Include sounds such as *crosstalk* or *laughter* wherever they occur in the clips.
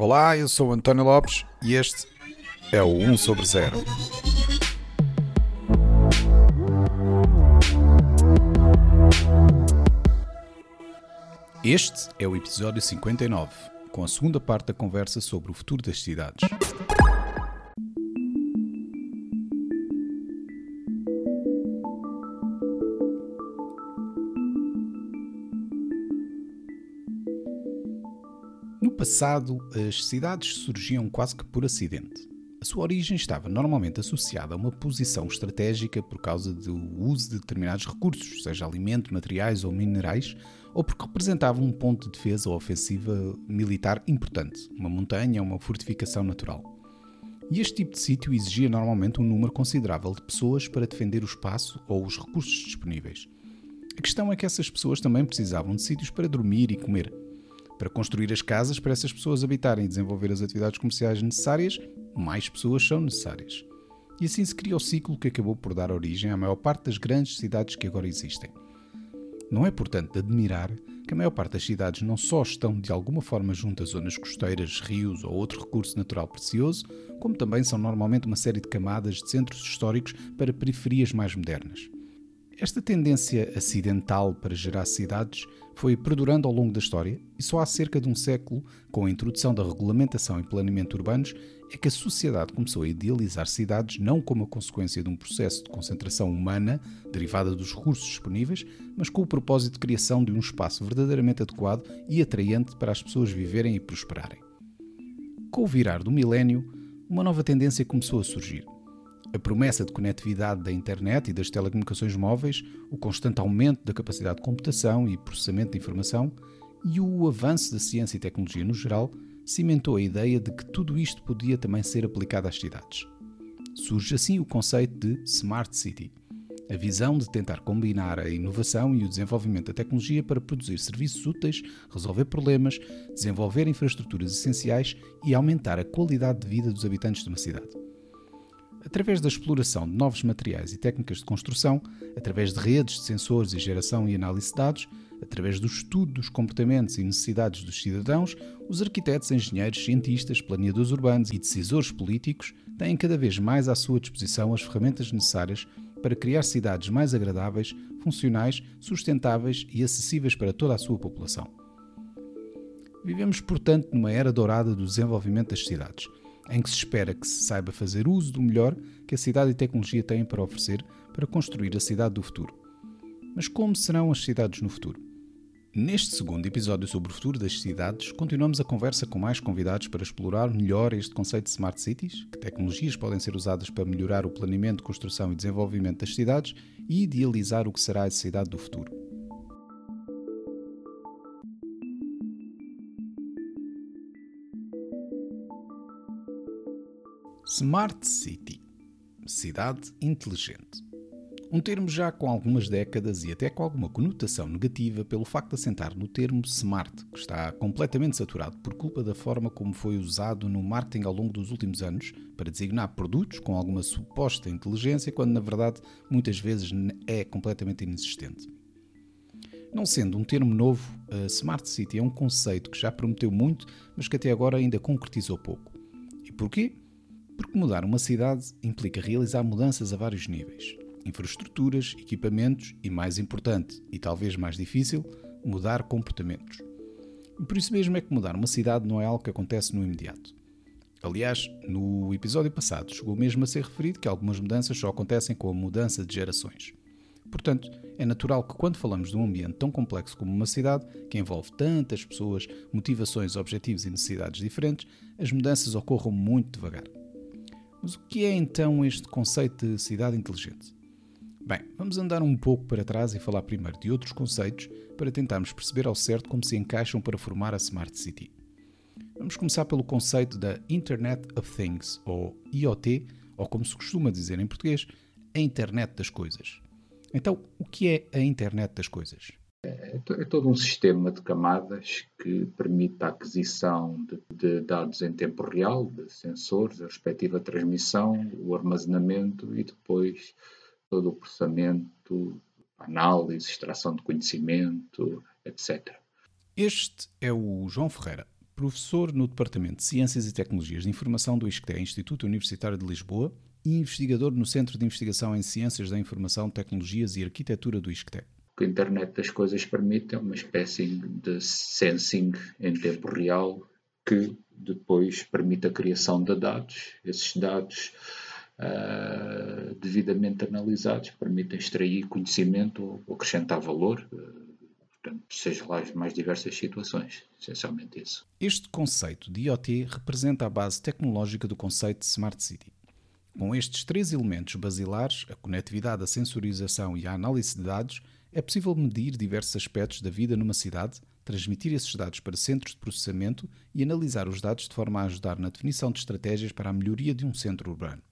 Olá, eu sou António Lopes e este é o 1 sobre 0. Este é o episódio 59, com a segunda parte da conversa sobre o futuro das cidades. Passado, as cidades surgiam quase que por acidente. A sua origem estava normalmente associada a uma posição estratégica por causa do uso de determinados recursos, seja alimento, materiais ou minerais, ou porque representavam um ponto de defesa ou ofensiva militar importante, uma montanha ou uma fortificação natural. E este tipo de sítio exigia normalmente um número considerável de pessoas para defender o espaço ou os recursos disponíveis. A questão é que essas pessoas também precisavam de sítios para dormir e comer. Para construir as casas para essas pessoas habitarem e desenvolver as atividades comerciais necessárias, mais pessoas são necessárias. E assim se cria o ciclo que acabou por dar origem à maior parte das grandes cidades que agora existem. Não é, portanto, de admirar que a maior parte das cidades não só estão de alguma forma junto a zonas costeiras, rios ou outro recurso natural precioso, como também são normalmente uma série de camadas de centros históricos para periferias mais modernas. Esta tendência acidental para gerar cidades foi perdurando ao longo da história e só há cerca de um século, com a introdução da regulamentação e planeamento urbanos, é que a sociedade começou a idealizar cidades não como a consequência de um processo de concentração humana derivada dos recursos disponíveis, mas com o propósito de criação de um espaço verdadeiramente adequado e atraente para as pessoas viverem e prosperarem. Com o virar do milénio, uma nova tendência começou a surgir – a promessa de conectividade da internet e das telecomunicações móveis, o constante aumento da capacidade de computação e processamento de informação e o avanço da ciência e tecnologia no geral cimentou a ideia de que tudo isto podia também ser aplicado às cidades. Surge assim o conceito de Smart City, a visão de tentar combinar a inovação e o desenvolvimento da tecnologia para produzir serviços úteis, resolver problemas, desenvolver infraestruturas essenciais e aumentar a qualidade de vida dos habitantes de uma cidade através da exploração de novos materiais e técnicas de construção, através de redes de sensores e geração e análise de dados, através do estudo dos comportamentos e necessidades dos cidadãos, os arquitetos, engenheiros, cientistas, planeadores urbanos e decisores políticos têm cada vez mais à sua disposição as ferramentas necessárias para criar cidades mais agradáveis, funcionais, sustentáveis e acessíveis para toda a sua população. Vivemos, portanto, numa era dourada do desenvolvimento das cidades em que se espera que se saiba fazer uso do melhor que a cidade e tecnologia têm para oferecer para construir a cidade do futuro. Mas como serão as cidades no futuro? Neste segundo episódio sobre o futuro das cidades, continuamos a conversa com mais convidados para explorar melhor este conceito de Smart Cities, que tecnologias podem ser usadas para melhorar o planeamento, construção e desenvolvimento das cidades e idealizar o que será a cidade do futuro. Smart City cidade inteligente. Um termo já com algumas décadas e até com alguma conotação negativa pelo facto de assentar no termo smart, que está completamente saturado por culpa da forma como foi usado no marketing ao longo dos últimos anos para designar produtos com alguma suposta inteligência, quando na verdade muitas vezes é completamente inexistente. Não sendo um termo novo, a Smart City é um conceito que já prometeu muito, mas que até agora ainda concretizou pouco. E porquê? Porque mudar uma cidade implica realizar mudanças a vários níveis: infraestruturas, equipamentos e, mais importante e talvez mais difícil, mudar comportamentos. E por isso mesmo é que mudar uma cidade não é algo que acontece no imediato. Aliás, no episódio passado chegou mesmo a ser referido que algumas mudanças só acontecem com a mudança de gerações. Portanto, é natural que quando falamos de um ambiente tão complexo como uma cidade, que envolve tantas pessoas, motivações, objetivos e necessidades diferentes, as mudanças ocorram muito devagar. Mas o que é então este conceito de cidade inteligente? Bem, vamos andar um pouco para trás e falar primeiro de outros conceitos para tentarmos perceber ao certo como se encaixam para formar a Smart City. Vamos começar pelo conceito da Internet of Things, ou IoT, ou como se costuma dizer em português, a Internet das Coisas. Então, o que é a Internet das Coisas? É, é todo um sistema de camadas que permite a aquisição de, de, dados em tempo real, de sensores, a respectiva transmissão, o armazenamento e depois todo o processamento, análise, extração de conhecimento, etc. Este é o João Ferreira, professor no Departamento de Ciências e Tecnologias de Informação do ISCTE, Instituto Universitário de Lisboa, e investigador no Centro de Investigação em Ciências da Informação, Tecnologias e Arquitetura do ISCTE. Que a internet das coisas permite é uma espécie de sensing em tempo real que depois permite a criação de dados. Esses dados uh, devidamente analisados permitem extrair conhecimento ou acrescentar valor. Uh, Portanto, seja lá as mais diversas situações, essencialmente isso. Este conceito de IoT representa a base tecnológica do conceito de Smart City. Com estes três elementos basilares, a conectividade, a sensorização e a análise de dados, é possível medir diversos aspectos da vida numa cidade, transmitir esses dados para centros de processamento e analisar os dados de forma a ajudar na definição de estratégias para a melhoria de um centro urbano.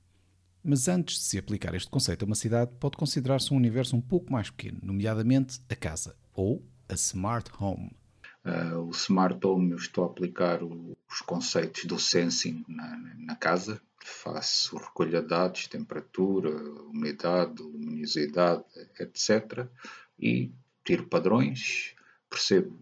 Mas antes de se aplicar este conceito a uma cidade, pode considerar-se um universo um pouco mais pequeno, nomeadamente a casa, ou a Smart Home. Uh, o Smart Home, eu estou a aplicar o, os conceitos do sensing na, na, casa. Faço recolha de dados, temperatura, umidade, luminosidade, etc. E tiro padrões, percebo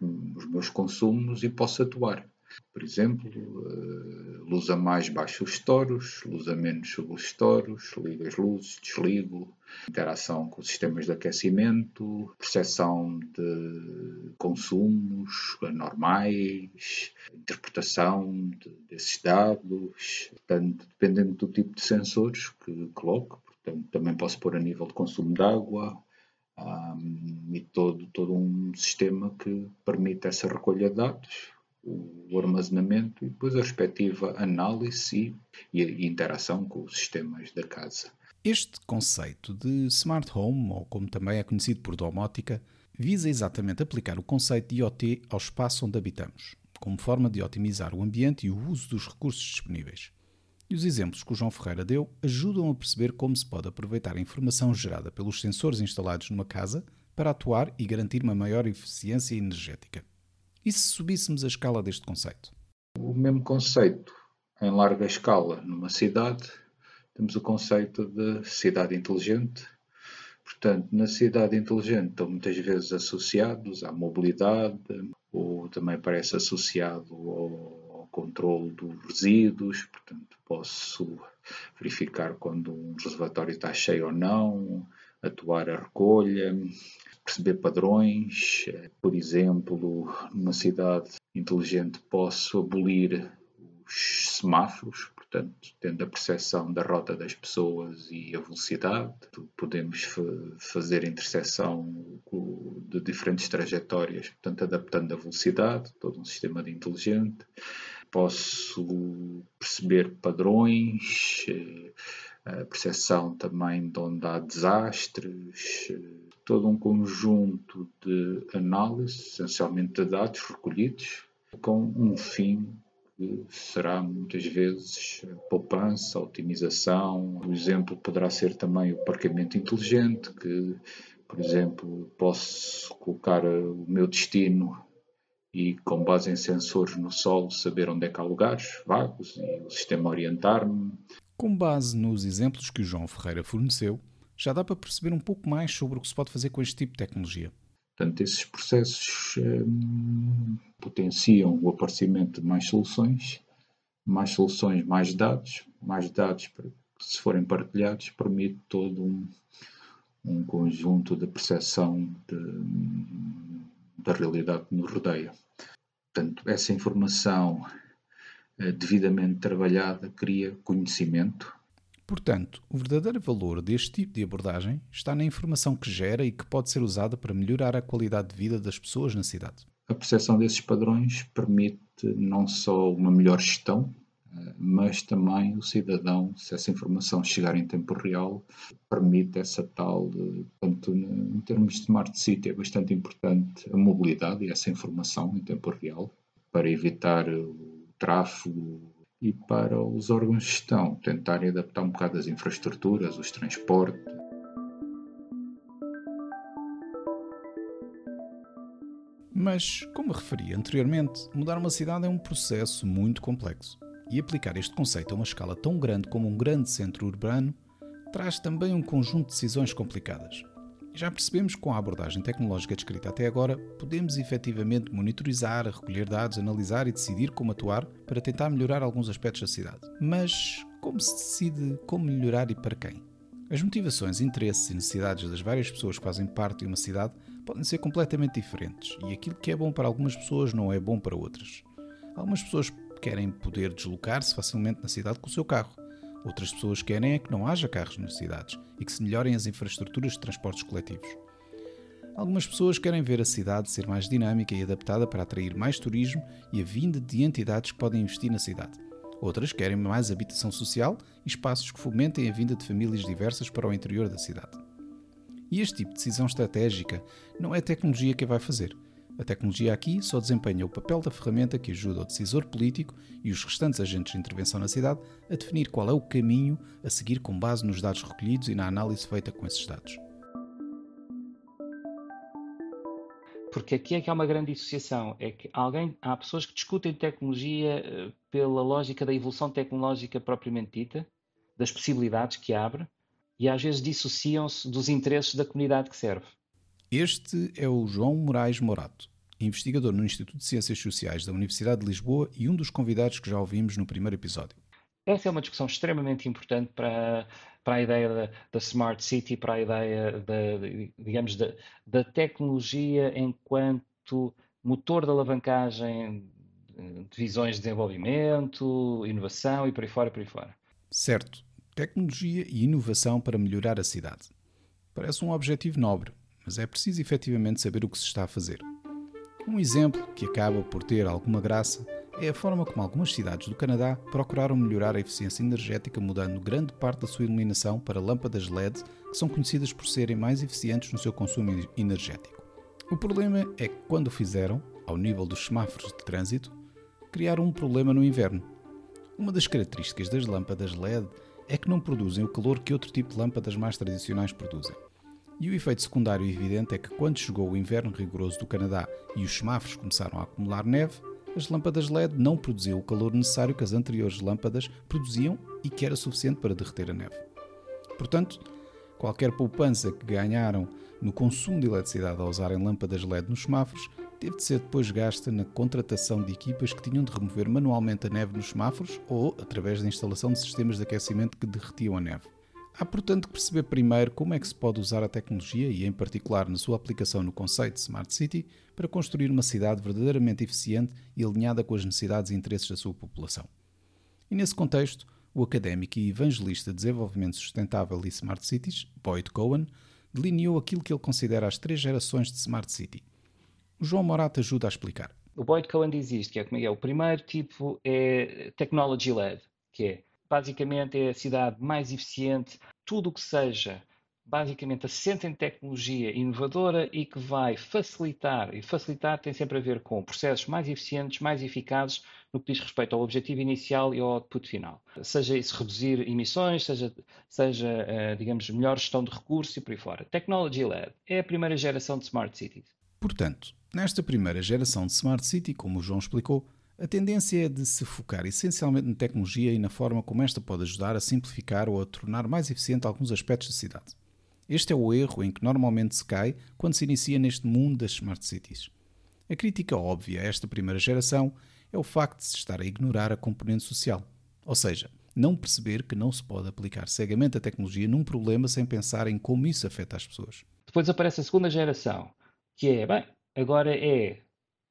os meus consumos e posso atuar. Por exemplo, uh, luz a mais baixa os estouros, luz a menos sobre os estouros, ligo as luzes, desligo, interação com sistemas de aquecimento, percepção de consumos normais, interpretação de, desses dados, portanto, dependendo do tipo de sensores que coloco, portanto, também posso pôr a nível de consumo de água, um, e todo, todo um sistema que permite essa recolha de dados, o armazenamento e depois a respectiva análise e, e interação com os sistemas da casa. Este conceito de Smart Home, ou como também é conhecido por domótica, visa exatamente aplicar o conceito de IoT ao espaço onde habitamos, como forma de otimizar o ambiente e o uso dos recursos disponíveis. E os exemplos que o João Ferreira deu ajudam a perceber como se pode aproveitar a informação gerada pelos sensores instalados numa casa para atuar e garantir uma maior eficiência energética. E se subíssemos a escala deste conceito? O mesmo conceito em larga escala numa cidade, temos o conceito de cidade inteligente. Portanto, na cidade inteligente estão muitas vezes associados à mobilidade, ou também parece associado ao, controle dos resíduos. Portanto, posso verificar quando um reservatório está cheio ou não, atuar a recolha, perceber padrões. Por exemplo, numa cidade inteligente posso abolir os semáforos, portanto, tendo a percepção da rota das pessoas e a velocidade, podemos fazer interseção de diferentes trajetórias, portanto, adaptando a velocidade, todo um sistema de inteligente. Posso perceber padrões, eh, a percepção também de onde há desastres, todo um conjunto de análises, essencialmente de dados recolhidos, com um fim que será muitas vezes poupança, otimização. O exemplo poderá ser também o parqueamento inteligente, que, por exemplo, posso colocar o meu destino e, com base em sensores no solo, saber onde é que há lugares vagos e o sistema orientar-me. Com base nos exemplos que o João Ferreira forneceu, já dá para perceber um pouco mais sobre o que se pode fazer com este tipo de tecnologia. Portanto, esses processos hum, potenciam o aparecimento de mais soluções, mais soluções, mais dados, mais dados, se forem partilhados, permite todo um, um conjunto de percepção da realidade que nos rodeia. Portanto, essa informação eh, devidamente trabalhada cria conhecimento, Portanto, o verdadeiro valor deste tipo de abordagem está na informação que gera e que pode ser usada para melhorar a qualidade de vida das pessoas na cidade. A percepção desses padrões permite não só uma melhor gestão, mas também o cidadão, se essa informação chegar em tempo real, permite essa tal, portanto, em termos de Smart City é bastante importante a mobilidade e essa informação em tempo real para evitar o tráfego e para os órgãos de gestão tentarem adaptar um bocado as infraestruturas, os transportes. Mas, como referi anteriormente, mudar uma cidade é um processo muito complexo. E aplicar este conceito a uma escala tão grande como um grande centro urbano traz também um conjunto de decisões complicadas. Já percebemos que com a abordagem tecnológica descrita até agora, podemos efetivamente monitorizar, recolher dados, analisar e decidir como atuar para tentar melhorar alguns aspectos da cidade. Mas como se decide como melhorar e para quem? As motivações, interesses e necessidades das várias pessoas que fazem parte de uma cidade podem ser completamente diferentes e aquilo que é bom para algumas pessoas não é bom para outras. Algumas pessoas querem poder deslocar-se facilmente na cidade com o seu carro. Outras pessoas querem é que não haja carros nas cidades e que se melhorem as infraestruturas de transportes coletivos. Algumas pessoas querem ver a cidade ser mais dinâmica e adaptada para atrair mais turismo e a vinda de entidades que podem investir na cidade. Outras querem mais habitação social e espaços que fomentem a vinda de famílias diversas para o interior da cidade. E este tipo de decisão estratégica não é a tecnologia que a vai fazer. A tecnologia aqui só desempenha o papel da ferramenta que ajuda o decisor político e os restantes agentes de intervenção na cidade a definir qual é o caminho a seguir com base nos dados recolhidos e na análise feita com esses dados. Porque aqui é que há uma grande dissociação. É que alguém, há pessoas que discutem tecnologia eh, pela lógica da evolução tecnológica propriamente dita, das possibilidades que abre, e às vezes dissociam-se dos interesses da comunidade que serve. Este é o João Moraes Morato, investigador no Instituto de Ciências Sociais da Universidade de Lisboa e um dos convidados que já ouvimos no primeiro episódio. Essa é uma discussão extremamente importante para, para a ideia da, da Smart City, para a ideia da, digamos, da, da tecnologia enquanto motor de alavancagem de visões de desenvolvimento, inovação e por aí fora, por aí fora. Certo. Tecnologia e inovação para melhorar a cidade. Parece um objetivo nobre, mas é preciso efetivamente saber o que se está a fazer. Um exemplo que acaba por ter alguma graça é a forma como algumas cidades do Canadá procuraram melhorar a eficiência energética mudando grande parte da sua iluminação para lâmpadas LED que são conhecidas por serem mais eficientes no seu consumo energético. O problema é que quando fizeram, ao nível dos semáforos de trânsito, criaram um problema no inverno. Uma das características das lâmpadas LED é que não produzem o calor que outro tipo de lâmpadas mais tradicionais produzem. E o efeito secundário evidente é que quando chegou o inverno rigoroso do Canadá e os semáforos começaram a acumular neve, as lâmpadas LED não produziam o calor necessário que as anteriores lâmpadas produziam e que era suficiente para derreter a neve. Portanto, qualquer poupança que ganharam no consumo de eletricidade ao usarem lâmpadas LED nos semáforos teve de ser depois gasta na contratação de equipas que tinham de remover manualmente a neve nos semáforos ou através da instalação de sistemas de aquecimento que derretiam a neve. Há, portanto, que perceber primeiro como é que se pode usar a tecnologia e, em particular, na sua aplicação no conceito de Smart City, para construir uma cidade verdadeiramente eficiente e alinhada com as necessidades e interesses da sua população. E, nesse contexto, o académico e evangelista de desenvolvimento sustentável e Smart Cities, Boyd Cohen, delineou aquilo que ele considera as três gerações de Smart City. O João Morata ajuda a explicar. O Boyd Cohen diz isto, que é como é, o primeiro tipo é technology-led, que é basicamente é a cidade mais eficiente, tudo o que seja basicamente assente em tecnologia inovadora e que vai facilitar, e facilitar tem sempre a ver com processos mais eficientes, mais eficazes no que diz respeito ao objetivo inicial e ao output final. Seja isso reduzir emissões, seja, seja eh, digamos, melhor gestão de recursos e por aí fora. Technology Led é a primeira geração de Smart Cities. Portanto, nesta primeira geração de Smart City, como o João explicou, a tendência é de se focar essencialmente na tecnologia e na forma como esta pode ajudar a simplificar ou a tornar mais eficiente alguns aspectos da cidade. Este é o erro em que normalmente se cai quando se inicia neste mundo das smart cities. A crítica óbvia a esta primeira geração é o facto de se estar a ignorar a componente social, ou seja, não perceber que não se pode aplicar cegamente a tecnologia num problema sem pensar em como isso afeta as pessoas. Depois aparece a segunda geração, que é, bem, agora é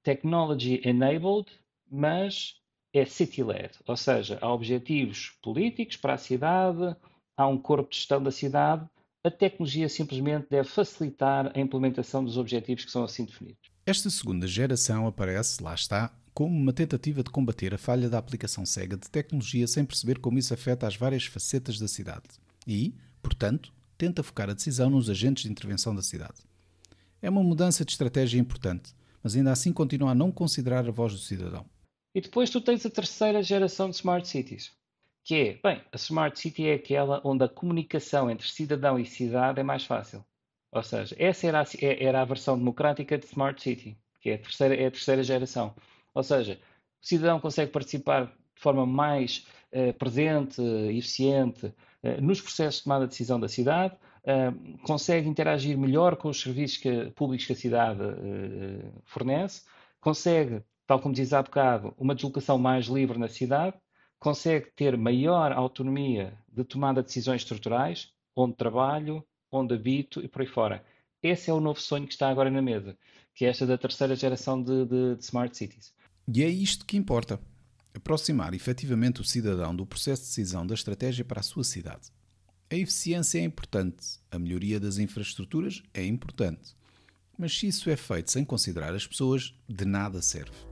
technology enabled, mas é city-led, ou seja, há objetivos políticos para a cidade, há um corpo de gestão da cidade, a tecnologia simplesmente deve facilitar a implementação dos objetivos que são assim definidos. Esta segunda geração aparece, lá está, como uma tentativa de combater a falha da aplicação cega de tecnologia sem perceber como isso afeta as várias facetas da cidade e, portanto, tenta focar a decisão nos agentes de intervenção da cidade. É uma mudança de estratégia importante, mas ainda assim continua a não considerar a voz do cidadão. E depois tu tens a terceira geração de Smart Cities, que é, bem, a Smart City é aquela onde a comunicação entre cidadão e cidade é mais fácil. Ou seja, essa era a, é, era a versão democrática de Smart City, que é a terceira, é a terceira geração. Ou seja, o cidadão consegue participar de forma mais uh, presente e eficiente uh, nos processos de tomada de decisão da cidade, uh, consegue interagir melhor com os serviços que, públicos que a cidade fornece, consegue, tal como diz há bocado, uma deslocação mais livre na cidade, consegue ter maior autonomia de tomada de decisões estruturais, onde trabalho, onde habito e por aí fora. Esse é o novo sonho que está agora na mesa, que é esta da terceira geração de, de, de Smart Cities. E é isto que importa: aproximar efetivamente o cidadão do processo de decisão da estratégia para a sua cidade. A eficiência é importante, a melhoria das infraestruturas é importante, mas se isso é feito sem considerar as pessoas, de nada serve.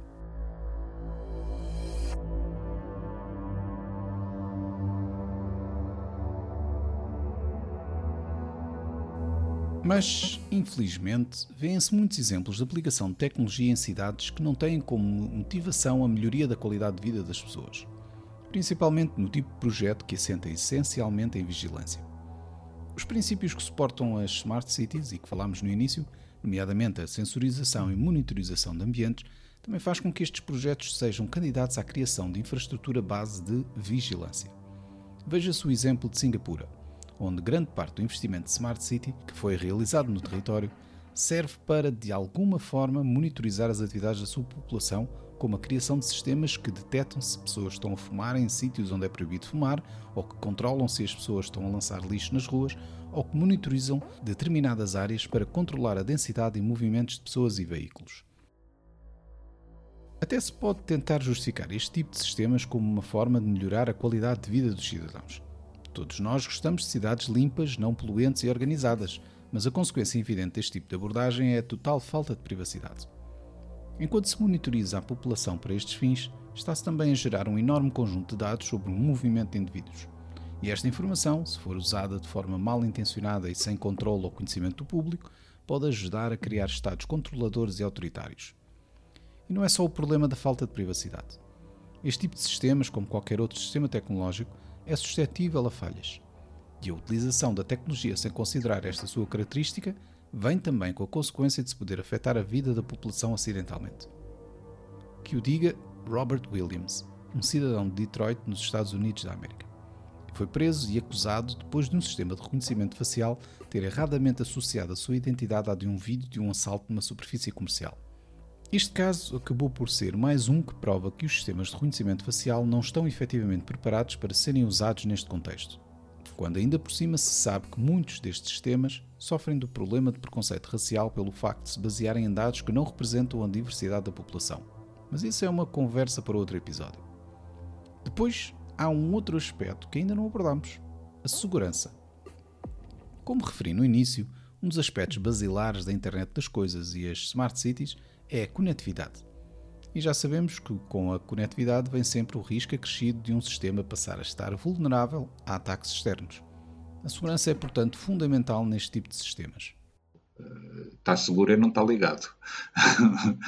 Mas, infelizmente, vêem-se muitos exemplos de aplicação de tecnologia em cidades que não têm como motivação a melhoria da qualidade de vida das pessoas, principalmente no tipo de projeto que assenta essencialmente em vigilância. Os princípios que suportam as Smart Cities e que falámos no início, nomeadamente a sensorização e monitorização de ambientes, também faz com que estes projetos sejam candidatos à criação de infraestrutura base de vigilância. Veja-se o exemplo de Singapura onde grande parte do investimento de Smart City, que foi realizado no território, serve para, de alguma forma, monitorizar as atividades da sua população, como a criação de sistemas que detectam se pessoas estão a fumar em sítios onde é proibido fumar, ou que controlam se as pessoas estão a lançar lixo nas ruas, ou que monitorizam determinadas áreas para controlar a densidade e movimentos de pessoas e veículos. Até se pode tentar justificar este tipo de sistemas como uma forma de melhorar a qualidade de vida dos cidadãos. Todos nós gostamos de cidades limpas, não poluentes e organizadas, mas a consequência evidente deste tipo de abordagem é a total falta de privacidade. Enquanto se monitoriza a população para estes fins, está-se também a gerar um enorme conjunto de dados sobre o movimento de indivíduos. E esta informação, se for usada de forma mal intencionada e sem controle ou conhecimento do público, pode ajudar a criar estados controladores e autoritários. E não é só o problema da falta de privacidade. Este tipo de sistemas, como qualquer outro sistema tecnológico, é suscetível a falhas. E a utilização da tecnologia sem considerar esta sua característica vem também com a consequência de se poder afetar a vida da população acidentalmente. Que o diga Robert Williams, um cidadão de Detroit, nos Estados Unidos da América. Foi preso e acusado depois de um sistema de reconhecimento facial ter erradamente associado a sua identidade à de um vídeo de um assalto numa superfície comercial. Este caso acabou por ser mais um que prova que os sistemas de reconhecimento facial não estão efetivamente preparados para serem usados neste contexto, quando ainda por cima se sabe que muitos destes sistemas sofrem do problema de preconceito racial pelo facto de se basearem em dados que não representam a diversidade da população. Mas isso é uma conversa para outro episódio. Depois, há um outro aspecto que ainda não abordamos: a segurança. Como referi no início, um dos aspectos basilares da internet das coisas e as smart cities é a conectividade. E já sabemos que com a conectividade vem sempre o risco acrescido de um sistema passar a estar vulnerável a ataques externos. A segurança é, portanto, fundamental neste tipo de sistemas. Está seguro e não está ligado. *laughs*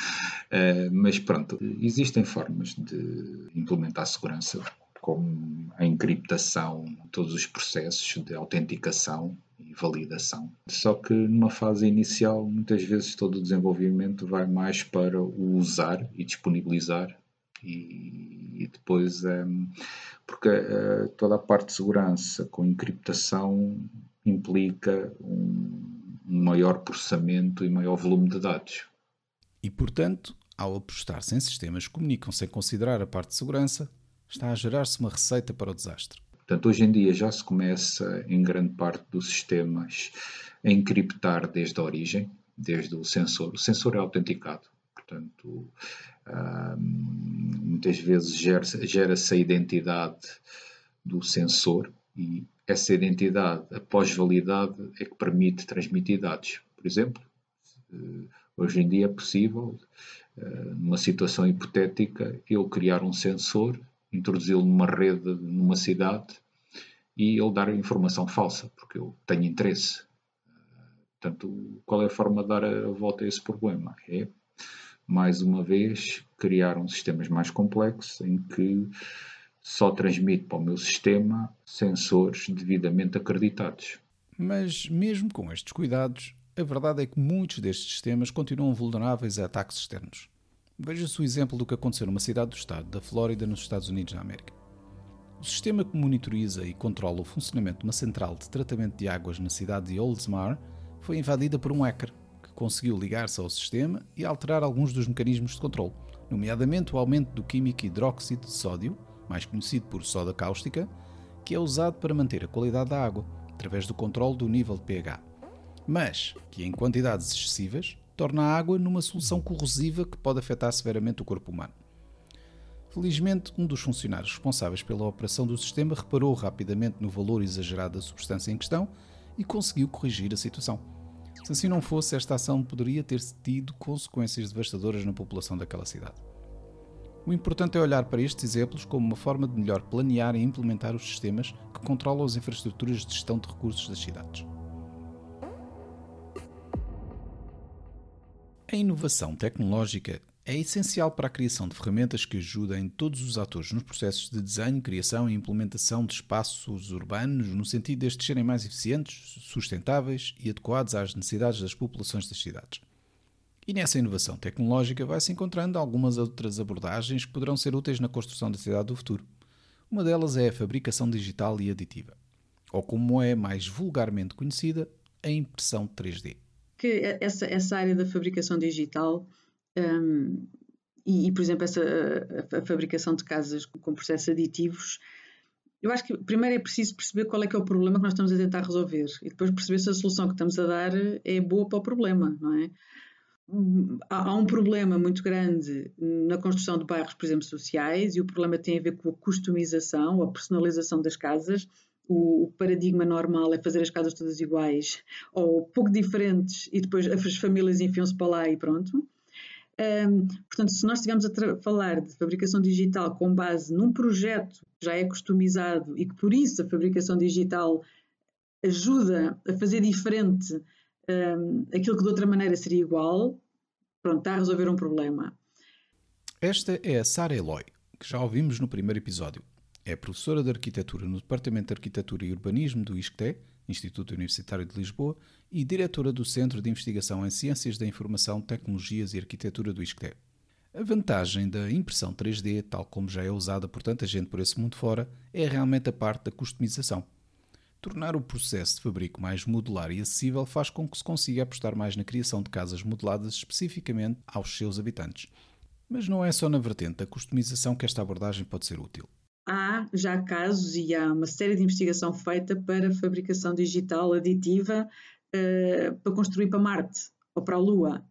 Eh, mas pronto, existem formas de implementar segurança, como a encriptação, todos os processos de autenticação e validação. Só que numa fase inicial, muitas vezes todo o desenvolvimento vai mais para o usar e disponibilizar e, e depois um, porque uh, toda a parte de segurança com encriptação implica um, um maior processamento e maior volume de dados. E portanto, ao apostar-se em sistemas que comunicam sem considerar a parte de segurança, está a gerar-se uma receita para o desastre. Portanto, hoje em dia já se começa, em grande parte dos sistemas, a encriptar desde a origem, desde o sensor. O sensor é autenticado, portanto, muitas vezes gera-se a identidade do sensor e essa identidade, após validade, é que permite transmitir dados. Por exemplo, hoje em dia é possível, ah, numa situação hipotética, eu criar um sensor introduzi-lo numa rede, numa cidade, e ele dar informação falsa, porque eu tenho interesse. Portanto, qual é a forma de dar a volta a esse problema? É, mais uma vez, criar um sistemas mais complexos em que só transmite para o meu sistema sensores devidamente acreditados. Mas, mesmo com estes cuidados, a verdade é que muitos destes sistemas continuam vulneráveis a ataques externos. Veja-se o exemplo do que aconteceu numa cidade do estado da Flórida, nos Estados Unidos da América. O sistema que monitoriza e controla o funcionamento de uma central de tratamento de águas na cidade de Oldsmar foi invadida por um hacker que conseguiu ligar-se ao sistema e alterar alguns dos mecanismos de controle, nomeadamente o aumento do químico hidróxido de sódio, mais conhecido por soda cáustica, que é usado para manter a qualidade da água, através do controle do nível de pH, mas que em quantidades excessivas torna a água numa solução corrosiva que pode afetar severamente o corpo humano. Felizmente, um dos funcionários responsáveis pela operação do sistema reparou rapidamente no valor exagerado da substância em questão e conseguiu corrigir a situação. Se assim não fosse, esta ação poderia ter tido consequências devastadoras na população daquela cidade. O importante é olhar para estes exemplos como uma forma de melhor planear e implementar os sistemas que controlam as infraestruturas de gestão de recursos das cidades. A inovação tecnológica é essencial para a criação de ferramentas que ajudem todos os atores nos processos de desenho, criação e implementação de espaços urbanos, no sentido destes serem mais eficientes, sustentáveis e adequados às necessidades das populações das cidades. E nessa inovação tecnológica vai-se encontrando algumas outras abordagens que poderão ser úteis na construção da cidade do futuro. Uma delas é a fabricação digital e aditiva, ou como é mais vulgarmente conhecida, a impressão 3D. Que essa, essa área da fabricação digital um, e, e, por exemplo, essa, a, a, fabricação de casas com processos aditivos, eu acho que primeiro é preciso perceber qual é que é o problema que nós estamos a tentar resolver e depois perceber se a solução que estamos a dar é boa para o problema, não é? Há, há um problema muito grande na construção de bairros, por exemplo, sociais, e o problema tem a ver com a customização, a personalização das casas, o, paradigma normal é fazer as casas todas iguais ou pouco diferentes e depois as famílias enfiam-se para lá e pronto. Um, portanto, se nós estivermos a falar de fabricação digital com base num projeto que já é customizado e que por isso a fabricação digital ajuda a fazer diferente um, aquilo que de outra maneira seria igual, pronto, está a resolver um problema. Esta é a Sara Eloy, que já ouvimos no primeiro episódio. É professora de Arquitetura no Departamento de Arquitetura e Urbanismo do ISCTE, Instituto Universitário de Lisboa, e diretora do Centro de Investigação em Ciências da Informação, Tecnologias e Arquitetura do ISCTE. A vantagem da impressão 3D, tal como já é usada por tanta gente por esse mundo fora, é realmente a parte da customização. Tornar o processo de fabrico mais modular e acessível faz com que se consiga apostar mais na criação de casas modeladas especificamente aos seus habitantes. Mas não é só na vertente da customização que esta abordagem pode ser útil há já casos e há uma série de investigação feita para fabricação digital aditiva uh, para construir para Marte ou para a Lua.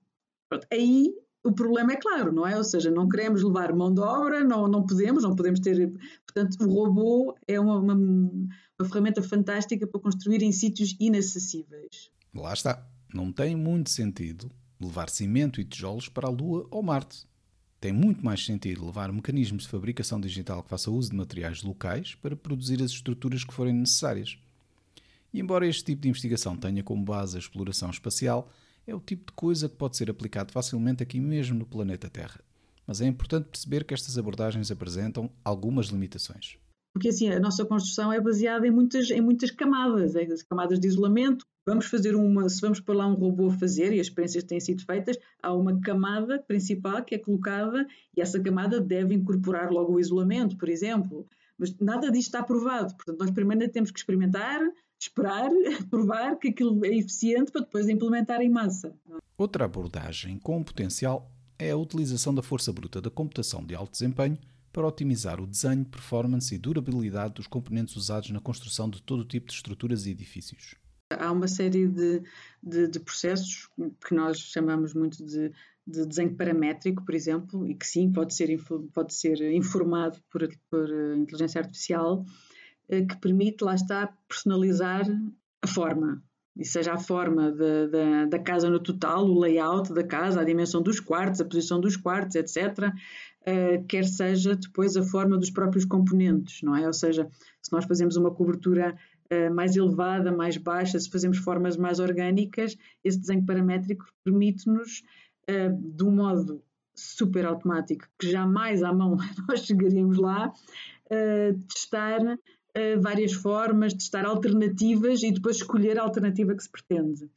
Pronto. Aí o problema é claro, não é? Ou seja, não queremos levar mão de obra, não, não podemos, não podemos ter. Portanto, o robô é uma, uma, uma ferramenta fantástica para construir em sítios inacessíveis. Lá está. Não tem muito sentido levar cimento e tijolos para a Lua ou Marte. Tem muito mais sentido levar mecanismos de fabricação digital que faça uso de materiais locais para produzir as estruturas que forem necessárias. E embora este tipo de investigação tenha como base a exploração espacial, é o tipo de coisa que pode ser aplicado facilmente aqui mesmo no planeta Terra. Mas é importante perceber que estas abordagens apresentam algumas limitações. Porque assim, a nossa construção é baseada em muitas, em muitas camadas, é, camadas de isolamento, Vamos fazer uma, se vamos para lá um robô fazer, e as experiências têm sido feitas, há uma camada principal que é colocada e essa camada deve incorporar logo o isolamento, por exemplo. Mas nada disto está provado. Portanto, nós primeiro temos que experimentar, esperar, *laughs* provar que aquilo é eficiente para depois implementar em massa. Outra abordagem com potencial é a utilização da força bruta da computação de alto desempenho para otimizar o desenho, performance e durabilidade dos componentes usados na construção de todo tipo de estruturas e edifícios. Há uma série de, de, de processos que nós chamamos muito de, de, desenho paramétrico, por exemplo, e que sim, pode ser, pode ser informado por, por inteligência artificial, eh, que permite, lá está, personalizar a forma. E seja a forma da, da, da, casa no total, o layout da casa, a dimensão dos quartos, a posição dos quartos, etc., uh, quer seja depois a forma dos próprios componentes, não é? Ou seja, se nós fazemos uma cobertura eh, mais elevada, mais baixa, se fazemos formas mais orgânicas, esse desenho paramétrico permite-nos, uh, de um modo super automático, que jamais à mão *laughs* nós chegaríamos lá, uh, testar várias formas, testar alternativas e depois escolher a alternativa que se pretende.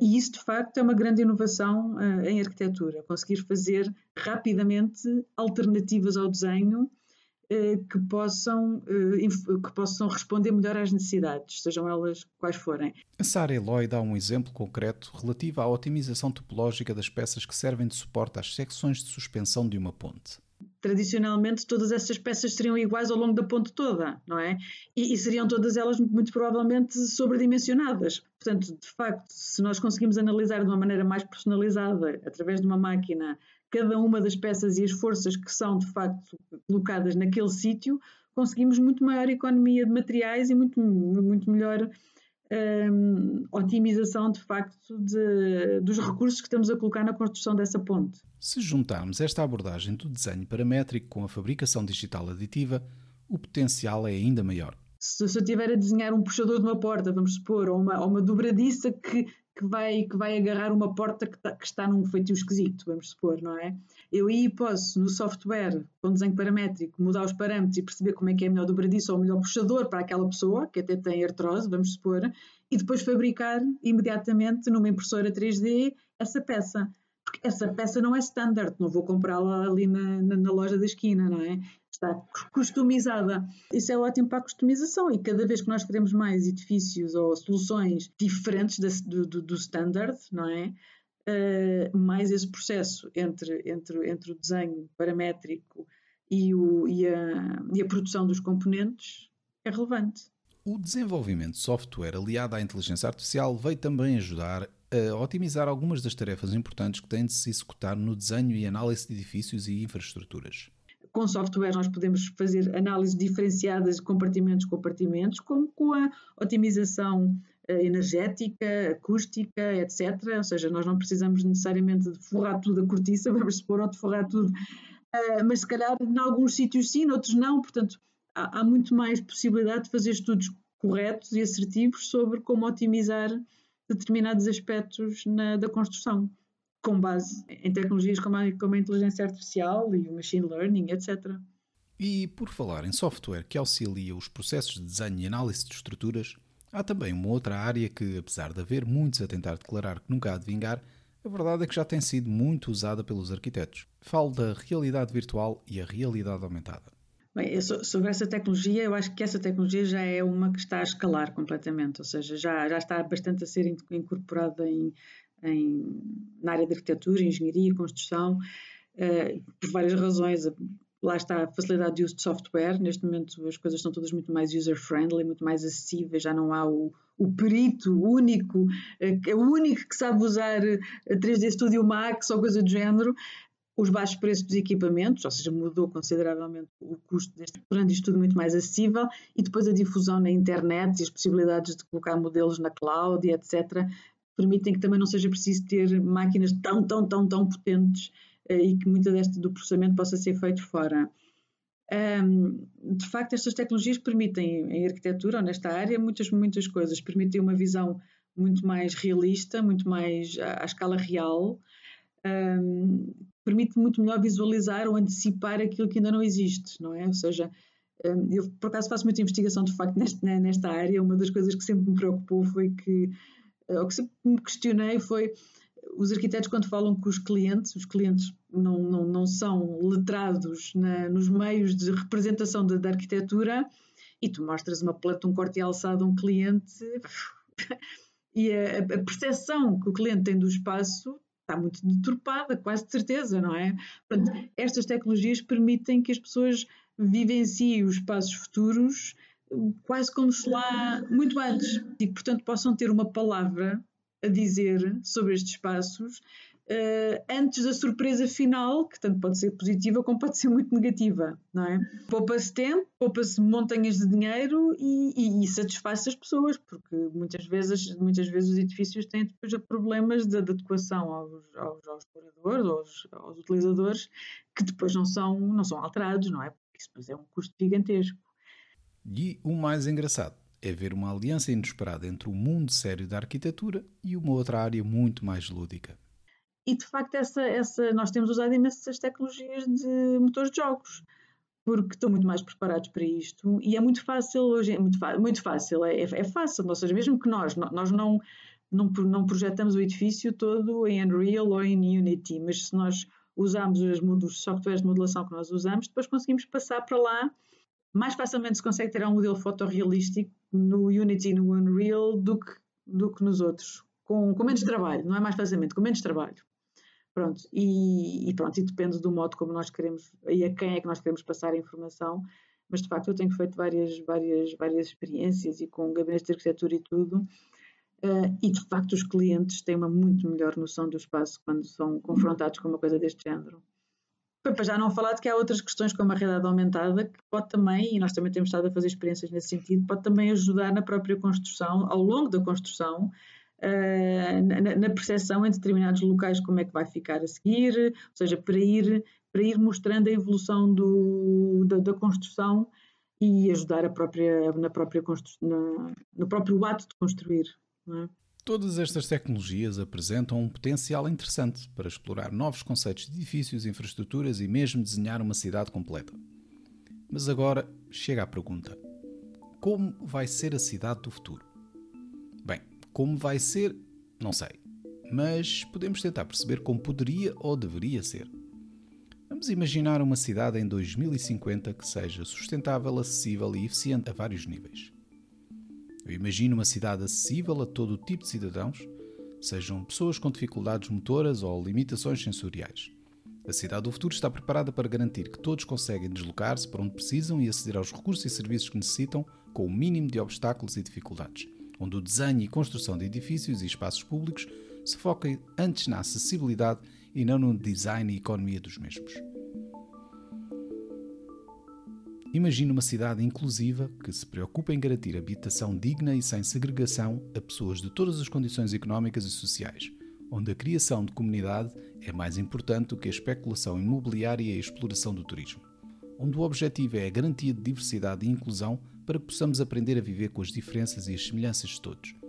E isso, de facto, é uma grande inovação em arquitetura, conseguir fazer rapidamente alternativas ao desenho eh, que possam, eh, que possam responder melhor às necessidades, sejam elas quais forem. A Sara Eloy dá um exemplo concreto relativo à otimização topológica das peças que servem de suporte às secções de suspensão de uma ponte tradicionalmente todas essas peças seriam iguais ao longo da ponte toda, não é? E, e, seriam todas elas muito provavelmente sobredimensionadas. Portanto, de facto, se nós conseguimos analisar de uma maneira mais personalizada, através de uma máquina, cada uma das peças e as forças que são de facto colocadas naquele sítio, conseguimos muito maior economia de materiais e muito, muito melhor um, otimização de facto de, dos recursos que estamos a colocar na construção dessa ponte. Se juntarmos esta abordagem do desenho paramétrico com a fabricação digital aditiva, o potencial é ainda maior. Se, se eu tiver a desenhar um puxador de uma porta, vamos supor, ou uma, ou uma dobradiça que que vai, que vai agarrar uma porta que, tá, que está num feitio esquisito, vamos supor, não é? Eu aí posso, no software, com desenho paramétrico, mudar os parâmetros e perceber como é que é melhor dobradiço ou melhor puxador para aquela pessoa, que até tem artrose, vamos supor, e depois fabricar imediatamente numa impressora 3D essa peça. Porque essa peça não é standard, não vou comprá-la ali na, na, na loja da esquina, não é? Está customizada. Isso é ótimo para a customização e cada vez que nós queremos mais edifícios ou soluções diferentes do, do, do standard, não é? Uh, mais esse processo entre, entre, entre o desenho paramétrico e, o, e, a, e a produção dos componentes é relevante. O desenvolvimento de software aliado à inteligência artificial veio também ajudar a otimizar algumas das tarefas importantes que têm de se executar no desenho e análise de edifícios e infraestruturas com software nós podemos fazer análises diferenciadas de compartimentos compartimentos, como com a otimização eh, energética, acústica, etc. Ou seja, nós não precisamos necessariamente de forrar tudo a cortiça, *laughs* vamos supor, ou de forrar tudo, uh, mas se calhar em alguns sítios sim, noutros não, portanto há, há muito mais possibilidade de fazer estudos corretos e assertivos sobre como otimizar determinados aspectos na, da construção com base em tecnologias como a, como a inteligência artificial e o machine learning, etc. E por falar em software que auxilia os processos de desenho e análise de estruturas, há também uma outra área que, apesar de haver muitos a tentar declarar que nunca há de vingar, a verdade é que já tem sido muito usada pelos arquitetos. Falo da realidade virtual e a realidade aumentada. Bem, sobre essa tecnologia, eu acho que essa tecnologia já é uma que está a escalar completamente, ou seja, já, já está bastante a ser incorporada em, em, na área de arquitetura, engenharia, construção, uh, por várias razões. Lá está a facilidade de uso de software. Neste momento as coisas são todas muito mais user-friendly, muito mais acessíveis. Já não há o, o perito único, é o único que sabe usar 3D Studio Max ou coisa do género os baixos preços dos equipamentos, ou seja, mudou consideravelmente o custo deste, tornando isto tudo muito mais acessível, e depois a difusão na internet e as possibilidades de colocar modelos na cloud e etc permitem que também não seja preciso ter máquinas tão, tão, tão, tão potentes uh, e que muita deste do processamento possa ser feito fora. De facto, estas tecnologias permitem, em arquitetura ou nesta área, muitas, muitas coisas. Permitem uma visão muito mais realista, muito mais à, escala real, permite muito melhor visualizar ou antecipar aquilo que ainda não existe, não é? Ou seja, eu por acaso faço muita investigação de facto nesta, área. Uma das coisas que sempre me preocupou foi que eh, o que sempre me questionei foi os arquitetos quando falam com os clientes, os clientes não, não, não são letrados na, nos meios de representação da, da, arquitetura e tu mostras uma planta, um corte e alçado a um cliente *laughs* e a, a percepção que o cliente tem do espaço está muito deturpada, quase de certeza, não é? Portanto, estas tecnologias permitem que as pessoas vivenciem os espaços futuros quase como se lá muito antes e que, portanto, possam ter uma palavra a dizer sobre estes espaços uh, antes da surpresa final, que tanto pode ser positiva como pode ser muito negativa, não é? Poupa-se tempo, poupa-se montanhas de dinheiro e, e, e, satisfaz as pessoas, porque muitas vezes, muitas vezes os edifícios têm depois problemas de, de adequação aos, aos, aos moradores, aos, aos utilizadores, que depois não são, não são alterados, não é? Porque isso depois é um custo gigantesco. E o mais engraçado é ver uma aliança inesperada entre o mundo sério da arquitetura e uma outra área muito mais lúdica. E de facto, essa, essa, nós temos usado imensas tecnologias de motores de jogos, porque estão muito mais preparados para isto e é muito fácil hoje, é muito, muito fácil, é, é fácil, ou seja, mesmo que nós, nós não, não, não projetamos o edifício todo em Unreal ou em Unity, mas se nós usamos os, os softwares de modelação que nós usamos, depois conseguimos passar para lá. Mais facilmente se consegue ter um modelo fotorrealístico no Unity e no Unreal do que, do que nos outros, com, com menos trabalho, não é mais facilmente, com menos trabalho. Pronto, e, e, pronto, e depende do modo como nós queremos, e a quem é que nós queremos passar a informação, mas de facto eu tenho feito várias, várias, várias experiências e com gabinetes de arquitetura e tudo, uh, e de facto os clientes têm uma muito melhor noção do espaço quando são confrontados com uma coisa deste género. Para já não falar de que há outras questões como a realidade aumentada que pode também, e nós também temos estado a fazer experiências nesse sentido, pode também ajudar na própria construção, ao longo da construção, uh, na, percepção em determinados locais como é que vai ficar a seguir, ou seja, para ir, para ir mostrando a evolução do, da, da construção e ajudar a própria, na própria no próprio ato de construir. É? Todas estas tecnologias apresentam um potencial interessante para explorar novos conceitos de edifícios, infraestruturas e mesmo desenhar uma cidade completa. Mas agora chega a pergunta: como vai ser a cidade do futuro? Bem, como vai ser, não sei, mas podemos tentar perceber como poderia ou deveria ser. Vamos imaginar uma cidade em 2050 que seja sustentável, acessível e eficiente a vários níveis. Eu imagino uma cidade acessível a todo o tipo de cidadãos, sejam pessoas com dificuldades motoras ou limitações sensoriais. A cidade do futuro está preparada para garantir que todos conseguem deslocar-se para onde precisam e aceder aos recursos e serviços que necessitam com o mínimo de obstáculos e dificuldades, onde o desenho e construção de edifícios e espaços públicos se foquem antes na acessibilidade e não no design e economia dos mesmos. Imagine uma cidade inclusiva que se preocupa em garantir habitação digna e sem segregação a pessoas de todas as condições económicas e sociais, onde a criação de comunidade é mais importante do que a especulação imobiliária e a exploração do turismo, onde o objetivo é a garantia de diversidade e inclusão para que possamos aprender a viver com as diferenças e as semelhanças de todos.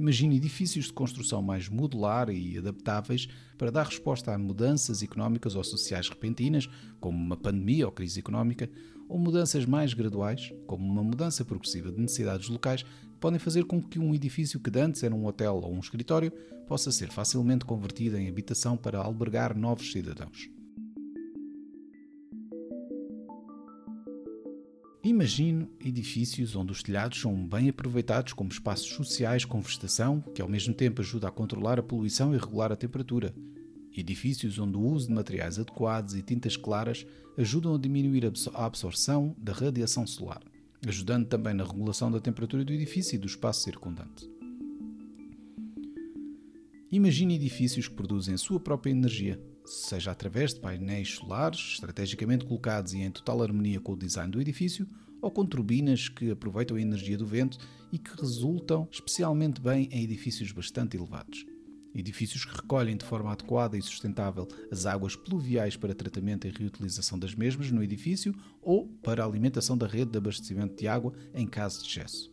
Imagine edifícios de construção mais modular e adaptáveis para dar resposta a mudanças económicas ou sociais repentinas, como uma pandemia ou crise económica, ou mudanças mais graduais, como uma mudança progressiva de necessidades locais, que podem fazer com que um edifício que antes era um hotel ou um escritório possa ser facilmente convertido em habitação para albergar novos cidadãos. Imagino edifícios onde os telhados são bem aproveitados como espaços sociais com vegetação, que ao mesmo tempo ajuda a controlar a poluição e regular a temperatura, Edifícios onde o uso de materiais adequados e tintas claras ajudam a diminuir a absorção da radiação solar, ajudando também na regulação da temperatura do edifício e do espaço circundante. Imagine edifícios que produzem a sua própria energia, seja através de painéis solares estrategicamente colocados e em total harmonia com o design do edifício, ou com turbinas que aproveitam a energia do vento e que resultam especialmente bem em edifícios bastante elevados. Edifícios que recolhem de forma adequada e sustentável as águas pluviais para tratamento e reutilização das mesmas no edifício ou para alimentação da rede de abastecimento de água em caso de excesso.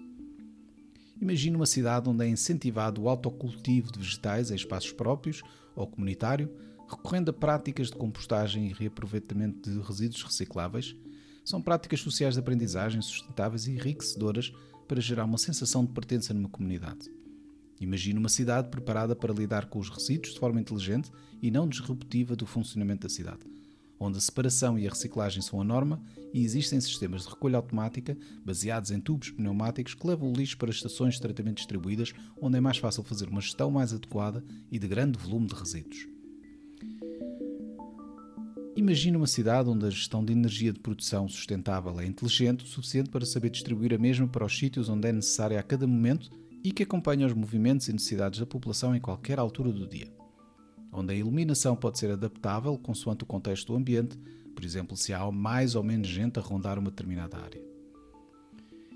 Imagine uma cidade onde é incentivado o autocultivo de vegetais em espaços próprios ou comunitário, recorrendo a práticas de compostagem e reaproveitamento de resíduos recicláveis. São práticas sociais de aprendizagem sustentáveis e enriquecedoras para gerar uma sensação de pertença numa comunidade. Imagine uma cidade preparada para lidar com os resíduos de forma inteligente e não disruptiva do funcionamento da cidade, onde a separação e a reciclagem são a norma e existem sistemas de recolha automática baseados em tubos pneumáticos que levam o lixo para estações de tratamento distribuídas, onde é mais fácil fazer uma gestão mais adequada e de grande volume de resíduos. Imagine uma cidade onde a gestão de energia de produção sustentável é inteligente o suficiente para saber distribuir a mesma para os sítios onde é necessária a cada momento e que acompanha os movimentos e necessidades da população em qualquer altura do dia. Onde a iluminação pode ser adaptável consoante o contexto do ambiente, por exemplo, se há mais ou menos gente a rondar uma determinada área.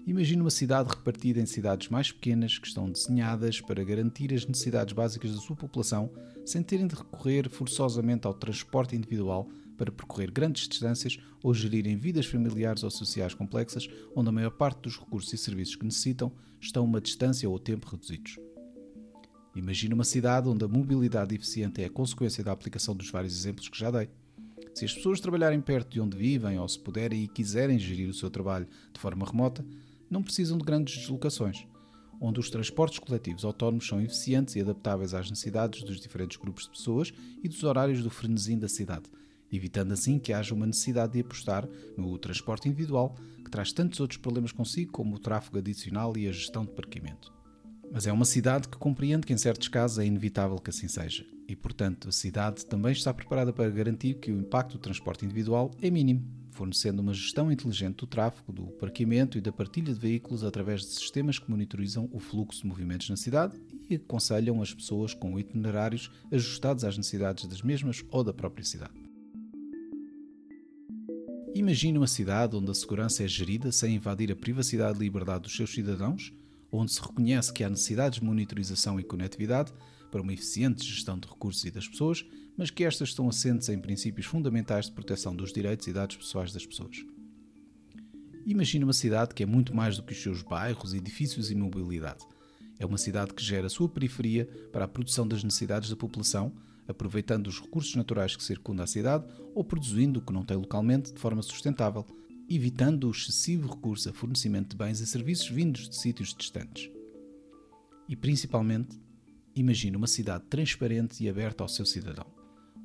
Imagine uma cidade repartida em cidades mais pequenas que estão desenhadas para garantir as necessidades básicas da sua população sem terem de recorrer forçosamente ao transporte individual para percorrer grandes distâncias ou gerirem vidas familiares ou sociais complexas, onde a maior parte dos recursos e serviços que necessitam estão a uma distância ou tempo reduzidos. Imagine uma cidade onde a mobilidade eficiente é a consequência da aplicação dos vários exemplos que já dei. Se as pessoas trabalharem perto de onde vivem ou se puderem e quiserem gerir o seu trabalho de forma remota, não precisam de grandes deslocações. onde os transportes coletivos autónomos são eficientes e adaptáveis às necessidades dos diferentes grupos de pessoas e dos horários do frenesim da cidade, evitando assim que haja uma necessidade de apostar no transporte individual, que traz tantos outros problemas consigo, como o tráfego adicional e a gestão de parqueamento. Mas é uma cidade que compreende que, em certos casos, é inevitável que assim seja, e, portanto, a cidade também está preparada para garantir que o impacto do transporte individual é mínimo, fornecendo uma gestão inteligente do tráfego, do parqueamento e da partilha de veículos através de sistemas que monitorizam o fluxo de movimentos na cidade e aconselham as pessoas com itinerários ajustados às necessidades das mesmas ou da própria cidade. Imagine uma cidade onde a segurança é gerida sem invadir a privacidade e liberdade dos seus cidadãos, onde se reconhece que há necessidades de monitorização e conectividade para uma eficiente gestão de recursos e das pessoas, mas que estas estão assentes em princípios fundamentais de proteção dos direitos e dados pessoais das pessoas. Imagine uma cidade que é muito mais do que os seus bairros, edifícios e mobilidade. É uma cidade que gera a sua periferia para a produção das necessidades da população, aproveitando os recursos naturais que circundam a cidade ou produzindo o que não tem localmente de forma sustentável, evitando o excessivo recurso a fornecimento de bens e serviços vindos de sítios distantes. E principalmente, imagine uma cidade transparente e aberta ao seu cidadão,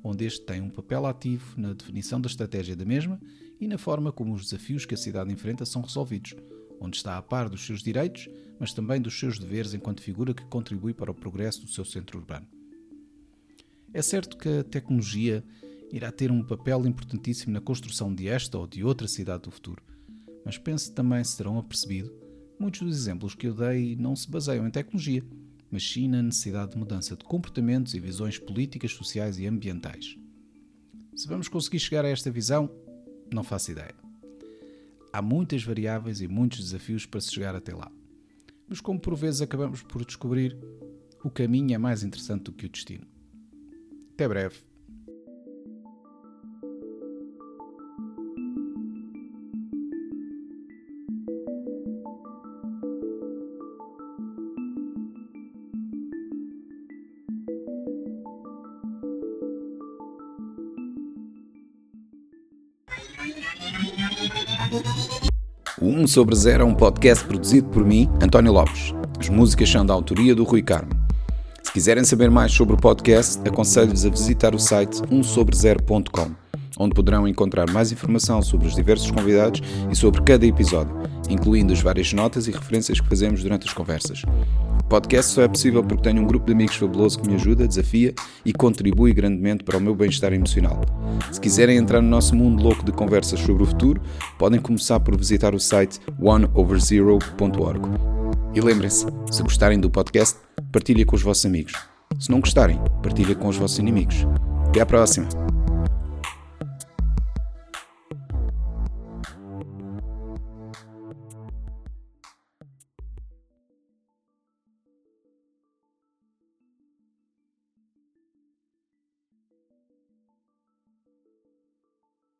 onde este tem um papel ativo na definição da estratégia da mesma e na forma como os desafios que a cidade enfrenta são resolvidos, onde está a par dos seus direitos, mas também dos seus deveres enquanto figura que contribui para o progresso do seu centro urbano. É certo que a tecnologia irá ter um papel importantíssimo na construção de esta ou de outra cidade do futuro, mas penso também se terão apercebido, muitos dos exemplos que eu dei não se baseiam em tecnologia, mas sim na necessidade de mudança de comportamentos e visões políticas, sociais e ambientais. Se vamos conseguir chegar a esta visão, não faço ideia. Há muitas variáveis e muitos desafios para se chegar até lá. Mas como por vezes acabamos por descobrir, o caminho é mais interessante do que o destino. Até breve. O 1 sobre 0 é um podcast produzido por mim, António Lopes. As músicas são da autoria do Rui Carmo. Se quiserem saber mais sobre o podcast, aconselho-vos a visitar o site 1sobre0.com, onde poderão encontrar mais informação sobre os diversos convidados e sobre cada episódio, incluindo as várias notas e referências que fazemos durante as conversas. O podcast só é possível porque tenho um grupo de amigos fabuloso que me ajuda, desafia e contribui grandemente para o meu bem-estar emocional. Se quiserem entrar no nosso mundo louco de conversas sobre o futuro, podem começar por visitar o site oneoverzero.org. E lembrem-se, se gostarem do podcast, partilhem com os vossos amigos. Se não gostarem, partilhem com os vossos inimigos. Até à próxima!